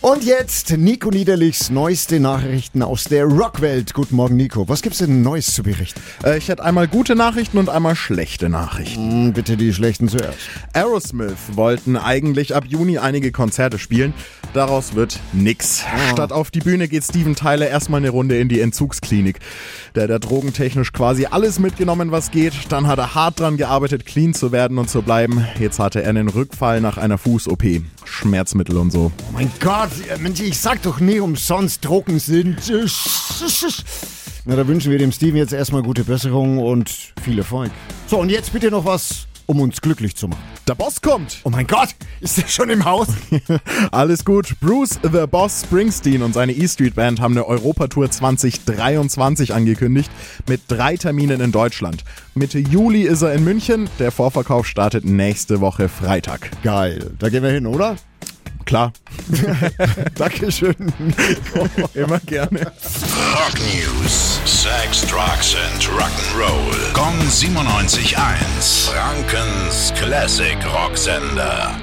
Und jetzt Nico Niederlichs neueste Nachrichten aus der Rockwelt. Guten Morgen, Nico. Was gibt's denn Neues zu berichten? Äh, ich hätte einmal gute Nachrichten und einmal schlechte Nachrichten. Hm, bitte die schlechten zuerst. Aerosmith wollten eigentlich ab Juni einige Konzerte spielen. Daraus wird nix. Statt auf die Bühne geht Steven Tyler erstmal eine Runde in die Entzugsklinik. Der hat drogentechnisch quasi alles mitgenommen, was geht. Dann hat er hart dran gearbeitet, clean zu werden und zu bleiben. Jetzt hatte er einen Rückfall nach einer Fuß-OP. Schmerzmittel und so. Oh mein Gott, Mensch, ich sag doch nie umsonst, Drogen sind. Na, da wünschen wir dem Steven jetzt erstmal gute Besserung und viel Erfolg. So, und jetzt bitte noch was, um uns glücklich zu machen. Der Boss kommt! Oh mein Gott, ist der schon im Haus? Alles gut. Bruce The Boss Springsteen und seine E-Street Band haben eine Europatour 2023 angekündigt mit drei Terminen in Deutschland. Mitte Juli ist er in München. Der Vorverkauf startet nächste Woche Freitag. Geil, da gehen wir hin, oder? Klar. Dankeschön. Immer gerne. Rock News. Sex, Drugs and Rock'n'Roll. Kong 97.1. Frankens Classic Rocksender.